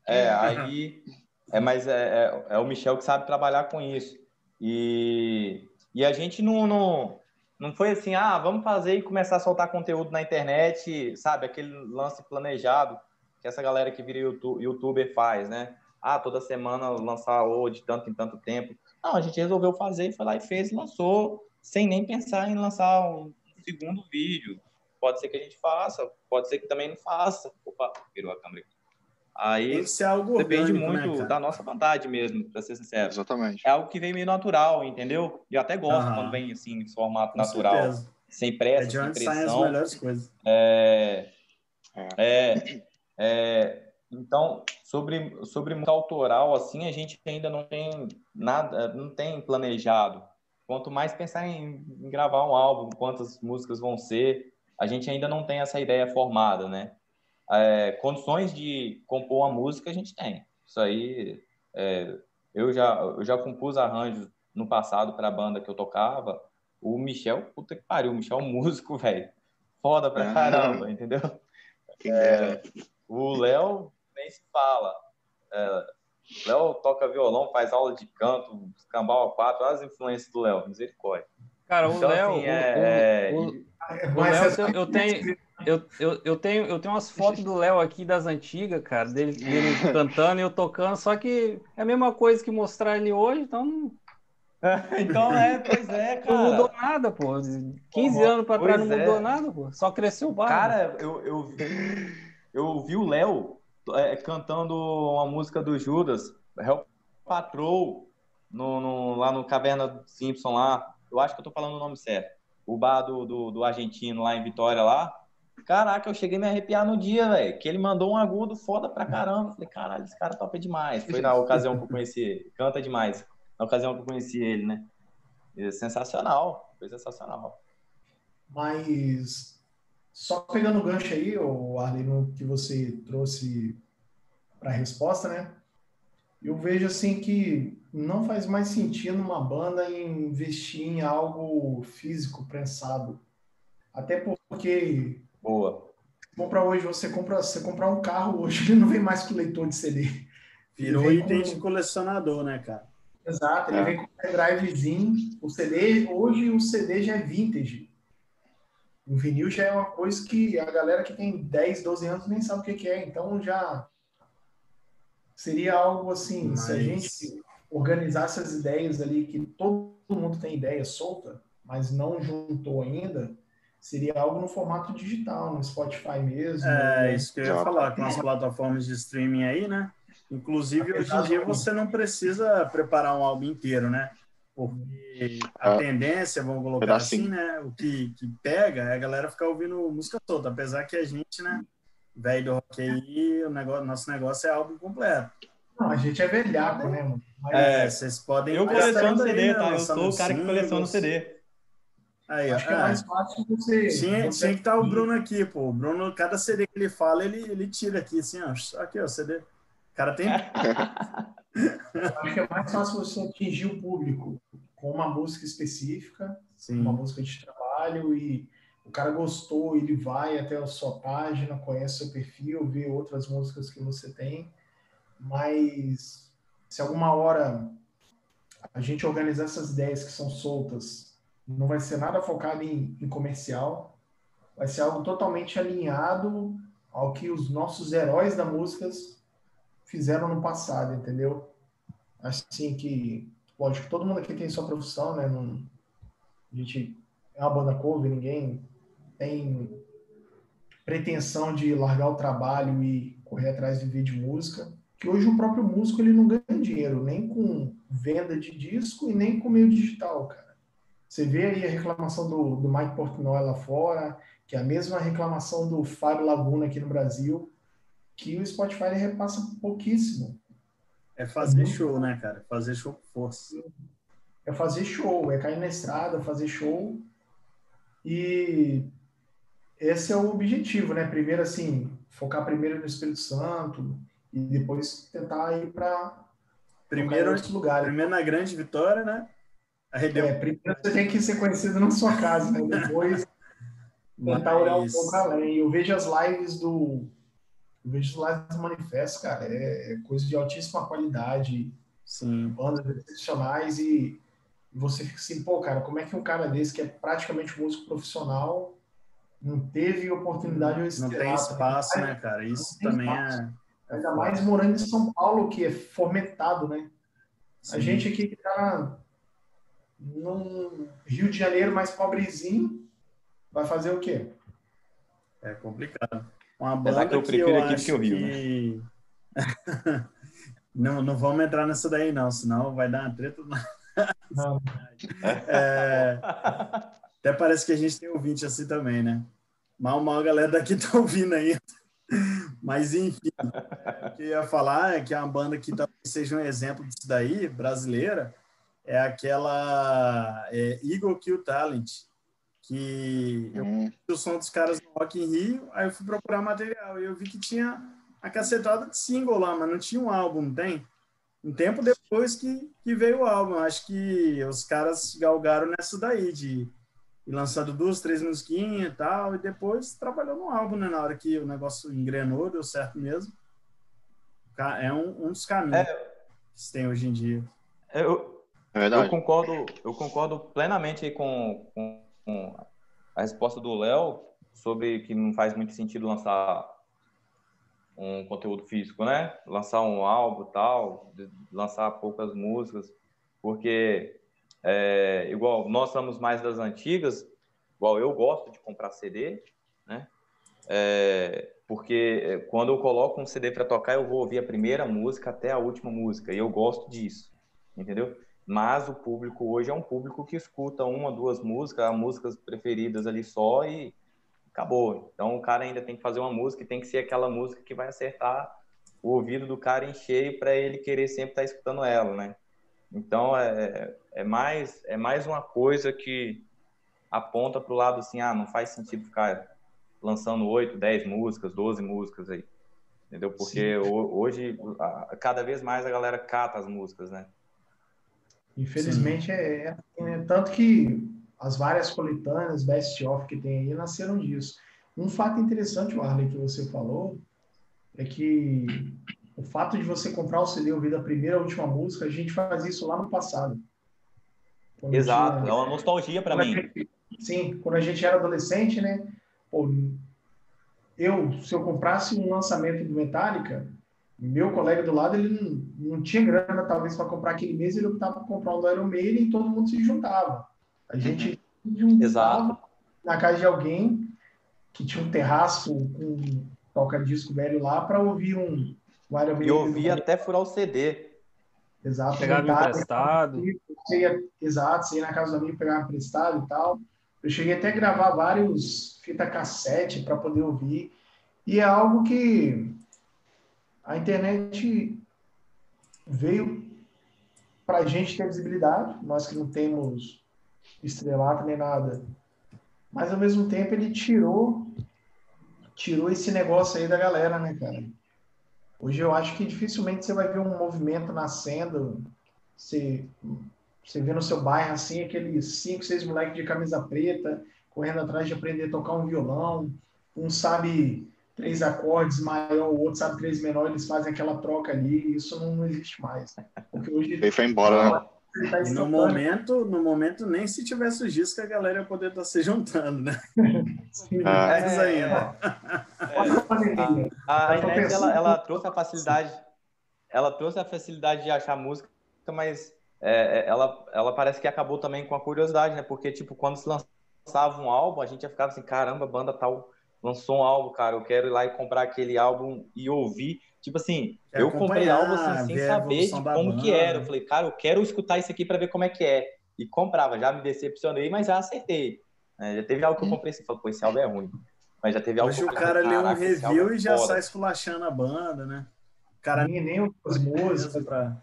É, aí é, mas é, é, é, o Michel que sabe trabalhar com isso. E, e a gente não, não, não foi assim, ah, vamos fazer e começar a soltar conteúdo na internet, sabe? Aquele lance planejado que essa galera que vira YouTube, youtuber faz, né? Ah, toda semana lançar ou de tanto em tanto tempo. Não, a gente resolveu fazer, foi lá e fez, lançou, sem nem pensar em lançar um segundo vídeo. Pode ser que a gente faça, pode ser que também não faça. Opa, virou a câmera aqui. Aí ser algo depende orgânico, né, muito cara? da nossa vontade mesmo, para ser sincero. Exatamente. É algo que vem meio natural, entendeu? E eu até gosto Aham. quando vem assim, em formato Com natural, certeza. sem É pressa, de sem onde saem as pressão. melhores coisas. É, é, é, então, sobre, sobre música autoral, assim, a gente ainda não tem nada, não tem planejado. Quanto mais pensar em, em gravar um álbum, quantas músicas vão ser, a gente ainda não tem essa ideia formada, né? É, condições de compor uma música a gente tem. Isso aí, é, eu, já, eu já compus arranjos no passado para a banda que eu tocava. O Michel, puta que pariu, o Michel é um músico, velho. Foda pra Ah. caramba, entendeu? Dera. O Léo nem se fala. É, o Léo toca violão, faz aula de canto, escambau a quatro, olha as influências do Léo, misericórdia. Cara, o Então, Léo, assim, o- é- o- o- O mas Léo, essa- eu, eu tenho, eu, eu, eu, tenho, eu tenho umas fotos do Léo aqui das antigas, cara, dele, dele cantando e eu tocando, só que é a mesma coisa que mostrar ele hoje, então não, então é, pois é, não mudou cara. nada, pô. 15 anos pra trás não Pois é. mudou nada, pô. Só cresceu o barro. Cara, eu, eu, vi- eu vi o Léo é, cantando uma música do Judas, Help Patrol, no, no- lá no Caverna Simpson lá. Eu acho que eu tô falando o nome certo. O bar do, do, do argentino lá em Vitória lá. Caraca, eu cheguei a me arrepiar no dia, velho. Que ele mandou um agudo foda pra caramba. Falei, caralho, esse cara toca demais. Foi na ocasião que eu conheci ele. Canta demais. Na ocasião que eu conheci ele, né? E sensacional. Foi sensacional. Mas só pegando o gancho aí, o Arley, no que você trouxe para a resposta, né? Eu vejo assim que não faz mais sentido uma banda investir em algo físico, prensado. Até porque Boa. compra hoje, você compra, você comprar um carro hoje, ele não vem mais com leitor de CD. Virou item com- de colecionador, né, cara? Exato, ele É. vem com pendrivezinho. O CD, hoje o CD já é vintage. O vinil já é uma coisa que a galera que tem 10, 12 anos nem sabe o que que é. Então já seria algo assim, se a Mas- gente organizasse as ideias ali, que todo mundo tem ideia solta, mas não juntou ainda, seria algo no formato digital, no Spotify mesmo. É, isso que eu ia falar, com as plataformas de streaming aí, né? Inclusive, hoje em dia, você não precisa preparar um álbum inteiro, né? Porque a Ah. tendência, vamos colocar assim, né? O que, que pega é a galera ficar ouvindo música solta. Apesar que a gente, né? Velho do rock aí, o negócio, nosso negócio é álbum completo. Não, a gente é velhaco, né, mano? Mas- É, vocês podem Eu coleciono CD, né, tá? Eu sou o cara que coleciona. CD. Aí, ó. Acho que é é. mais fácil você. Tinha, você- tinha que estar o Bruno aqui, pô. O Bruno, cada CD que ele fala, ele, ele tira aqui, assim, ó. Aqui, ó, CD. O cara tem. Acho que é mais fácil você atingir o público com uma música específica, Sim. uma música de trabalho, e o cara gostou, ele vai até a sua página, conhece seu perfil, vê outras músicas que você tem. Mas se alguma hora a gente organizar essas ideias que são soltas, não vai ser nada focado em, em comercial, vai ser algo totalmente alinhado ao que os nossos heróis da música fizeram no passado, entendeu? Assim que, lógico, todo mundo aqui tem sua profissão, né? Não, a gente é uma banda cover, ninguém tem pretensão de largar o trabalho e correr atrás de viver de música, que hoje o próprio músico ele não ganha dinheiro, nem com venda de disco e nem com meio digital, cara. Você vê aí a reclamação do, do Mike Portnoy lá fora, que é a mesma reclamação do Fábio Laguna aqui no Brasil, que o Spotify repassa pouquíssimo. É fazer show, né, cara? Fazer show com força. É fazer show, é cair na estrada, fazer show. E esse é o objetivo, né? Primeiro, assim, focar primeiro no Espírito Santo e depois tentar ir para primeiro outros lugares. Primeiro na grande vitória, né? Redeu... É, primeiro você tem que ser conhecido na sua casa, né? Depois tentar olhar um pouco além. Eu vejo as lives do. Eu vejo lives do Manifesto, cara. É, é coisa de altíssima qualidade. Sim. Bandas excepcionais e você fica assim, pô, cara, como é que um cara desse, que é praticamente músico profissional, não teve oportunidade de Não tem espaço, né, cara? Isso também espaço. é. Ainda mais morando em São Paulo, que é fomentado, né? Sim. A gente aqui que tá no Rio de Janeiro mais pobrezinho, vai fazer o quê? É complicado. Uma banda que eu prefiro que eu aqui que o Rio, que... né? não, não vamos entrar nessa daí, não, senão vai dar uma treta. Não. É... Até parece que a gente tem ouvinte assim também, né? Mal, mal a galera daqui tá ouvindo ainda. Mas, enfim, o que eu ia falar é que a banda que talvez seja um exemplo disso daí, brasileira, é aquela é, Eagle Kill Talent, que eu uhum. o som dos caras no Rock in Rio, aí eu fui procurar material e eu vi que tinha a cacetada de single lá, mas não tinha um álbum, tem? Um tempo depois que, que veio o álbum, acho que os caras galgaram nessa daí, de ir lançando duas, três musiquinhas e tal, e depois trabalhou no álbum, né, na hora que o negócio engrenou, deu certo mesmo. É um, um dos caminhos é, que se tem hoje em dia. Eu, é eu concordo, eu concordo plenamente com, com a resposta do Léo sobre que não faz muito sentido lançar um conteúdo físico, né? Lançar um álbum tal, lançar poucas músicas, porque é, igual nós somos mais das antigas, igual eu gosto de comprar CD, né? É, porque quando eu coloco um CD para tocar, eu vou ouvir a primeira música até a última música, e eu gosto disso, entendeu? Mas o público hoje é um público que escuta uma, duas músicas, músicas preferidas ali só e acabou. Então o cara ainda tem que fazer uma música e tem que ser aquela música que vai acertar o ouvido do cara em cheio para ele querer sempre estar tá escutando ela, né? Então é, é mais é mais uma coisa que aponta para o lado assim, ah, não faz sentido ficar lançando 8, 10 músicas, 12 músicas aí. Entendeu? Porque Sim. hoje cada vez mais a galera cata as músicas, né? Infelizmente é, é assim, né? tanto que as várias coletâneas best of que tem aí nasceram disso. Um fato interessante, Arley, que você falou, é que o fato de você comprar o CD ouvir da primeira à última música, a gente faz isso lá no passado. Exato, tinha... é uma nostalgia para mim. Gente... sim, quando a gente era adolescente, né? Pô, eu, se eu comprasse um lançamento do Metallica, meu colega do lado, ele não, não tinha grana, talvez, para comprar aquele mês, ele optava por comprar um do Iron Maiden e todo mundo se juntava. A gente uhum. juntava na casa de alguém que tinha um terraço com toca-disco velho lá para ouvir um, um Iron Maiden. E ouvia até furar o CD. Exato. Pegava emprestado. Ia, exato, você ia na casa do amigo, pegava emprestado e tal. Eu cheguei até a gravar vários fita cassete para poder ouvir. E é algo que a internet veio para a gente ter visibilidade, nós que não temos estrelato nem nada, mas ao mesmo tempo ele tirou tirou esse negócio aí da galera, né, cara? Hoje eu acho que dificilmente você vai ver um movimento nascendo, você, você vê no seu bairro assim, aqueles cinco, seis moleques de camisa preta correndo atrás de aprender a tocar um violão, um sabe três acordes maior, o outro sabe três menor, eles fazem aquela troca ali, isso não, não existe mais. Porque hoje ele foi embora, né? Tá no momento, no momento, nem se tivesse o disco, a galera ia poder estar tá se juntando, né? Sim, ah, é, isso aí, né? É, a, a internet, ela, ela, trouxe a facilidade, ela trouxe a facilidade de achar música, mas é, é, ela, ela parece que acabou também com a curiosidade, né? Porque, tipo, quando se lançava um álbum, a gente já ficava assim, caramba, banda tal lançou um álbum, cara, eu quero ir lá e comprar aquele álbum e ouvir. Tipo assim, eu comprei álbum assim, sem saber de como banda. que era. Eu falei, cara, eu quero escutar isso aqui para ver como é que é. E comprava, já me decepcionei, mas já acertei. É, já teve algo que eu comprei assim, falei, pô, esse álbum é ruim. Mas já teve algo Hoje que eu o cara lê um review é e já foda. sai esculachando a banda, né? O cara nem, nem as músicas pra,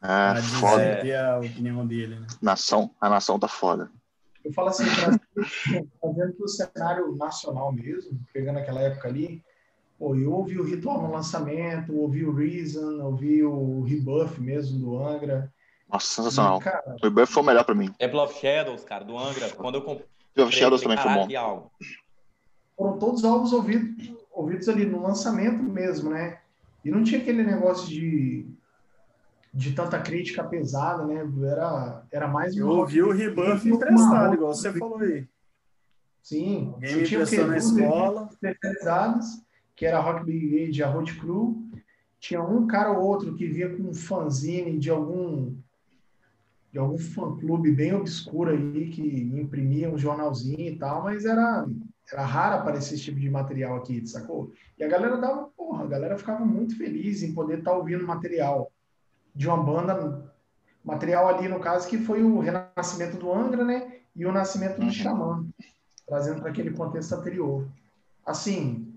ah, pra foda. dizer a opinião dele, né? Nação, a nação tá foda. Eu falo assim, fazendo que o cenário nacional mesmo, pegando aquela época ali, pô, eu ouvi o Ritual no lançamento, ouvi o Reason, ouvi o Rebuff mesmo do Angra. Nossa, sensacional. E, cara, o Rebuff foi o melhor pra mim. Temple of Shadows, cara, do Angra. Quando eu comprei. Temple of Shadows também foi bom. Foram todos álbuns ouvidos, ouvidos ali no lançamento mesmo, né? E não tinha aquele negócio de de tanta crítica pesada, né? Era, era mais. Eu ouvi o rebuff emprestado, igual você falou aí. Sim. Alguém me emprestou na escola. Especializados, que era Rock Brigade e a Road Crew. Tinha um cara ou outro que via com um fanzine de algum de algum fã-clube bem obscuro aí, que imprimia um jornalzinho e tal, mas era, era raro aparecer esse tipo de material aqui, sacou? E a galera dava, porra, a galera ficava muito feliz em poder estar tá ouvindo material de uma banda, material ali no caso que foi o renascimento do Angra, né? E o nascimento do uhum. Xamã, trazendo para aquele contexto anterior. Assim,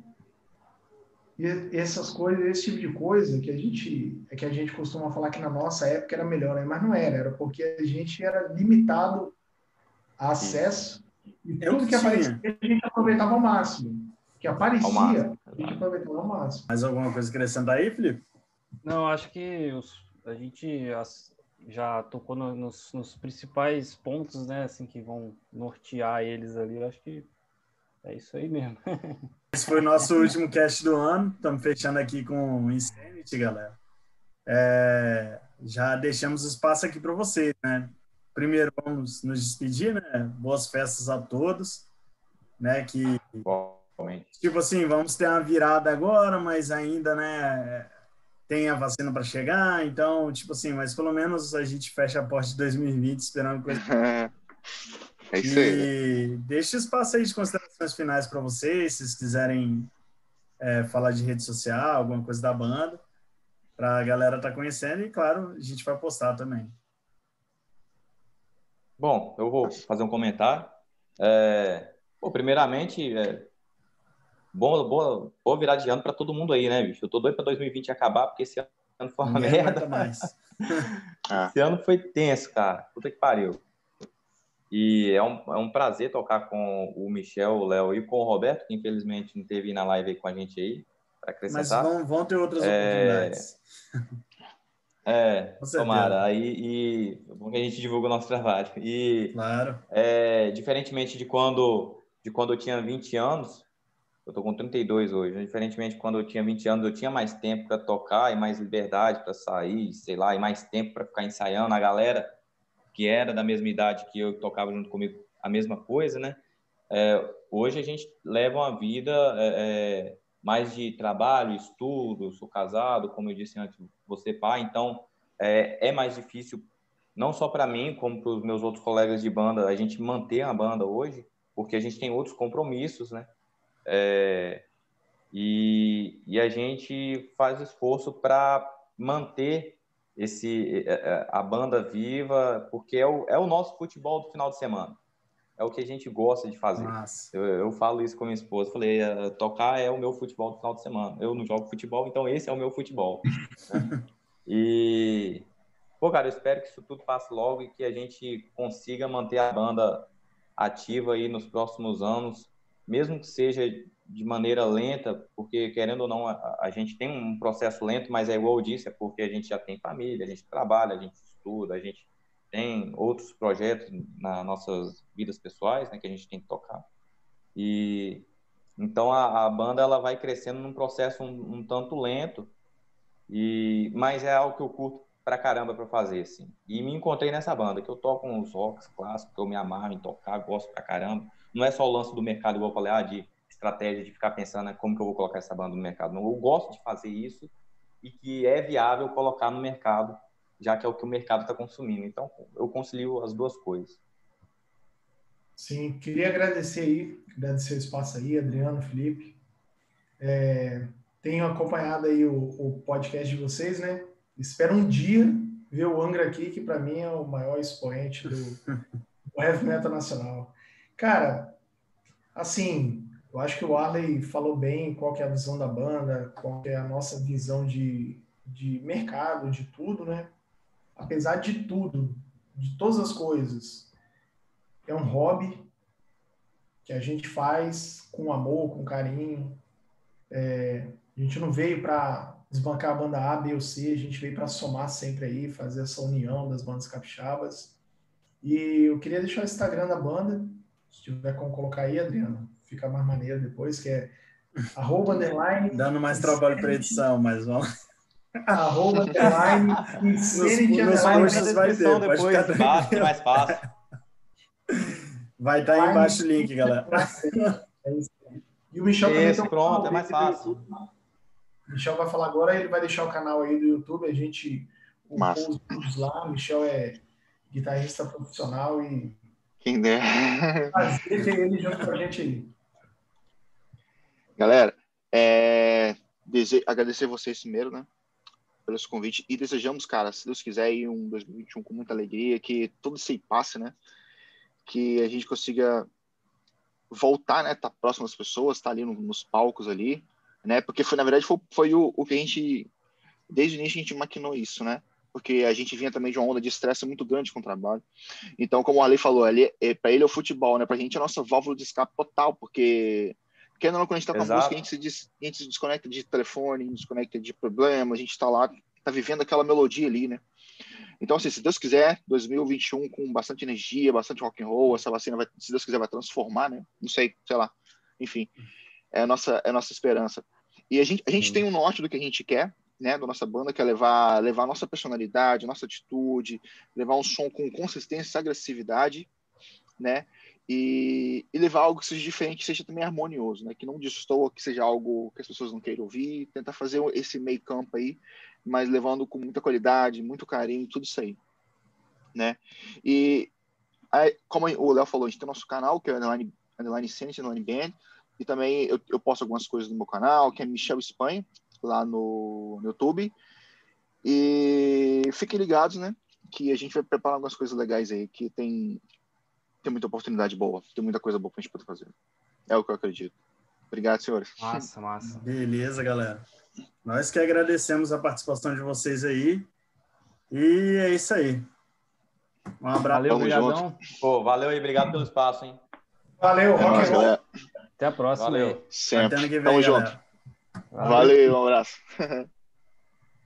essas coisas, esse tipo de coisa que a gente é que a gente costuma falar que na nossa época era melhor, né? Mas não era, era porque a gente era limitado a acesso e tudo que, que aparecia a gente aproveitava ao máximo. Que aparecia, máximo. a gente aproveitava ao máximo. Mais alguma coisa que acrescentar aí, Felipe? Não, acho que os a gente já tocou no, nos, nos, principais pontos, né, assim, que vão nortear eles ali. Eu acho que é isso aí mesmo. Esse foi o nosso último cast do ano. Estamos fechando aqui com o Insanity, galera. É, já deixamos espaço aqui para vocês, né? Primeiro, vamos nos despedir, né? Boas festas a todos, né? Que, Bom, tipo assim, vamos ter uma virada agora, mas ainda, né? Tem a vacina para chegar, então, tipo assim, mas pelo menos a gente fecha a porta de 2020 esperando coisa. é isso aí. E deixa espaço aí de considerações finais para vocês, se vocês quiserem é, falar de rede social, alguma coisa da banda, para a galera estar tá conhecendo e, claro, a gente vai postar também. Bom, eu vou fazer um comentário. É, bom, primeiramente, é, boa, boa, boa virada de ano para todo mundo aí, né, bicho? Eu tô doido para 2020 acabar, porque esse ano foi uma Ninguém merda. Mais. Esse ano foi tenso, cara. Puta que pariu. E é um, é um prazer tocar com o Michel, o Léo e com o Roberto, que infelizmente não teve na live aí com a gente aí, para acrescentar. Mas vão, vão ter outras é... oportunidades. É, tomara. Aí, e bom que a gente divulga o nosso trabalho. E, claro. É, diferentemente de quando, de quando eu tinha 20 anos, eu tô com 32 hoje. Diferentemente quando eu tinha 20 anos, eu tinha mais tempo para tocar e mais liberdade para sair, sei lá, e mais tempo para ficar ensaiando. A galera que era da mesma idade que eu tocava junto comigo a mesma coisa, né? É, hoje a gente leva uma vida é, é, mais de trabalho, estudo. Sou casado, como eu disse antes, você pai, então é, é mais difícil não só para mim, como para os meus outros colegas de banda, a gente manter a banda hoje, porque a gente tem outros compromissos, né? É, e, e a gente faz esforço para manter esse é, é, a banda viva, porque é o, é o nosso futebol do final de semana. É o que a gente gosta de fazer. Eu, eu, falo isso com minha esposa. Falei, é, tocar é o meu futebol do final de semana. Eu não jogo futebol, então esse é o meu futebol. né? E, pô, cara, eu espero que isso tudo passe logo e que a gente consiga manter a banda ativa aí nos próximos anos mesmo que seja de maneira lenta, porque querendo ou não, a, a, gente tem um processo lento, mas é igual eu disse, é porque a gente já tem família, a gente trabalha, a gente estuda, a gente tem outros projetos nas nossas vidas pessoais, né, que a gente tem que tocar. E então a, a banda ela vai crescendo num processo um, um, tanto lento, e mas é algo que eu curto pra caramba para fazer, assim. E me encontrei nessa banda, que eu toco uns rocks clássicos, que eu me amarro em tocar, gosto pra caramba não é só o lance do mercado, igual eu falei, ah, de estratégia, de ficar pensando né, como que eu vou colocar essa banda no mercado. Não, eu gosto de fazer isso e que é viável colocar no mercado, já que é o que o mercado está consumindo. Então, eu concilio as duas coisas. Sim, queria agradecer aí, agradecer o espaço aí, Adriano, Felipe. É, tenho acompanhado aí o, o, podcast de vocês, né? Espero um dia ver o Angra aqui, que para mim é o maior expoente do, do heavy metal nacional. Cara, assim, eu acho que o Arley falou bem qual é a visão da banda, qual é a nossa visão de, de mercado, de tudo, né? Apesar de tudo, de todas as coisas, é um hobby que a gente faz com amor, com carinho. É, a gente não veio para desbancar a banda A, B ou C, a gente veio para somar sempre aí, fazer essa união das bandas capixabas. E eu queria deixar o Instagram da banda, se tiver como colocar aí, Adriano, fica mais maneiro depois, que é arroba underline. Dando mais trabalho para edição, mas vamos. Arroba underline Insanity nos, nos posts vai ter, depois, fácil, mais fácil. Vai estar tá aí embaixo o link, galera. É isso. E o Michel também tem um pronto, é mais fácil. O Michel vai falar agora, ele vai deixar o canal aí do YouTube, a gente Massa. os vídeos lá. O Michel é guitarrista profissional e quem der. Ter ele junto com a gente aí. Galera, é, dese... agradecer vocês primeiro, né? Pelo esse convite. E desejamos, cara, se Deus quiser, ir um 2021 com muita alegria, que todo isso aí passe, né? Que a gente consiga voltar, né? Tá próximo das pessoas, tá ali no, nos palcos ali, né? Porque foi, na verdade, foi, foi o, o que a gente, desde o início, a gente maquinou isso, né? Porque a gente vinha também de uma onda de estresse muito grande com o trabalho. Então, como o Ale falou, ali, é, para ele é o futebol, né? Para a gente é a nossa válvula de escape total, porque porque não, quando a gente está com a música, a gente, se des, a gente se desconecta de telefone, desconecta de problema, a gente está lá, está vivendo aquela melodia ali, né? Então, assim, se Deus quiser, 2021 com bastante energia, bastante rock and roll, essa vacina vai, se Deus quiser, vai transformar, né? Não sei, sei lá. Enfim, é a nossa, é a nossa esperança. E a gente, a gente tem um norte do que a gente quer, né, da nossa banda, que é levar, levar a nossa personalidade, nossa atitude, levar um som com consistência agressividade, né, e, e, levar algo que seja diferente, que seja também harmonioso, né, que não destoa, que seja algo que as pessoas não queiram ouvir, tentar fazer esse meio campo aí, mas levando com muita qualidade, muito carinho, tudo isso aí, né, e aí, como o Léo falou, a gente tem nosso canal, que é Underline, Underline Sense, Underline Band, e também eu, eu posto algumas coisas no meu canal, que é Michel Espanha, lá no, no YouTube. E fiquem ligados, né? Que a gente vai preparar algumas coisas legais aí, que tem, tem muita oportunidade boa, tem muita coisa boa pra gente poder fazer. É o que eu acredito. Obrigado, senhores. Massa, massa. Beleza, galera. Nós que agradecemos a participação de vocês aí. E é isso aí. Um abraço. Valeu, obrigadão. Pô, valeu aí, obrigado pelo espaço, hein? Valeu, é rock nóis, Até a próxima. Valeu. Sempre. Tamo junto. Valeu, um abraço.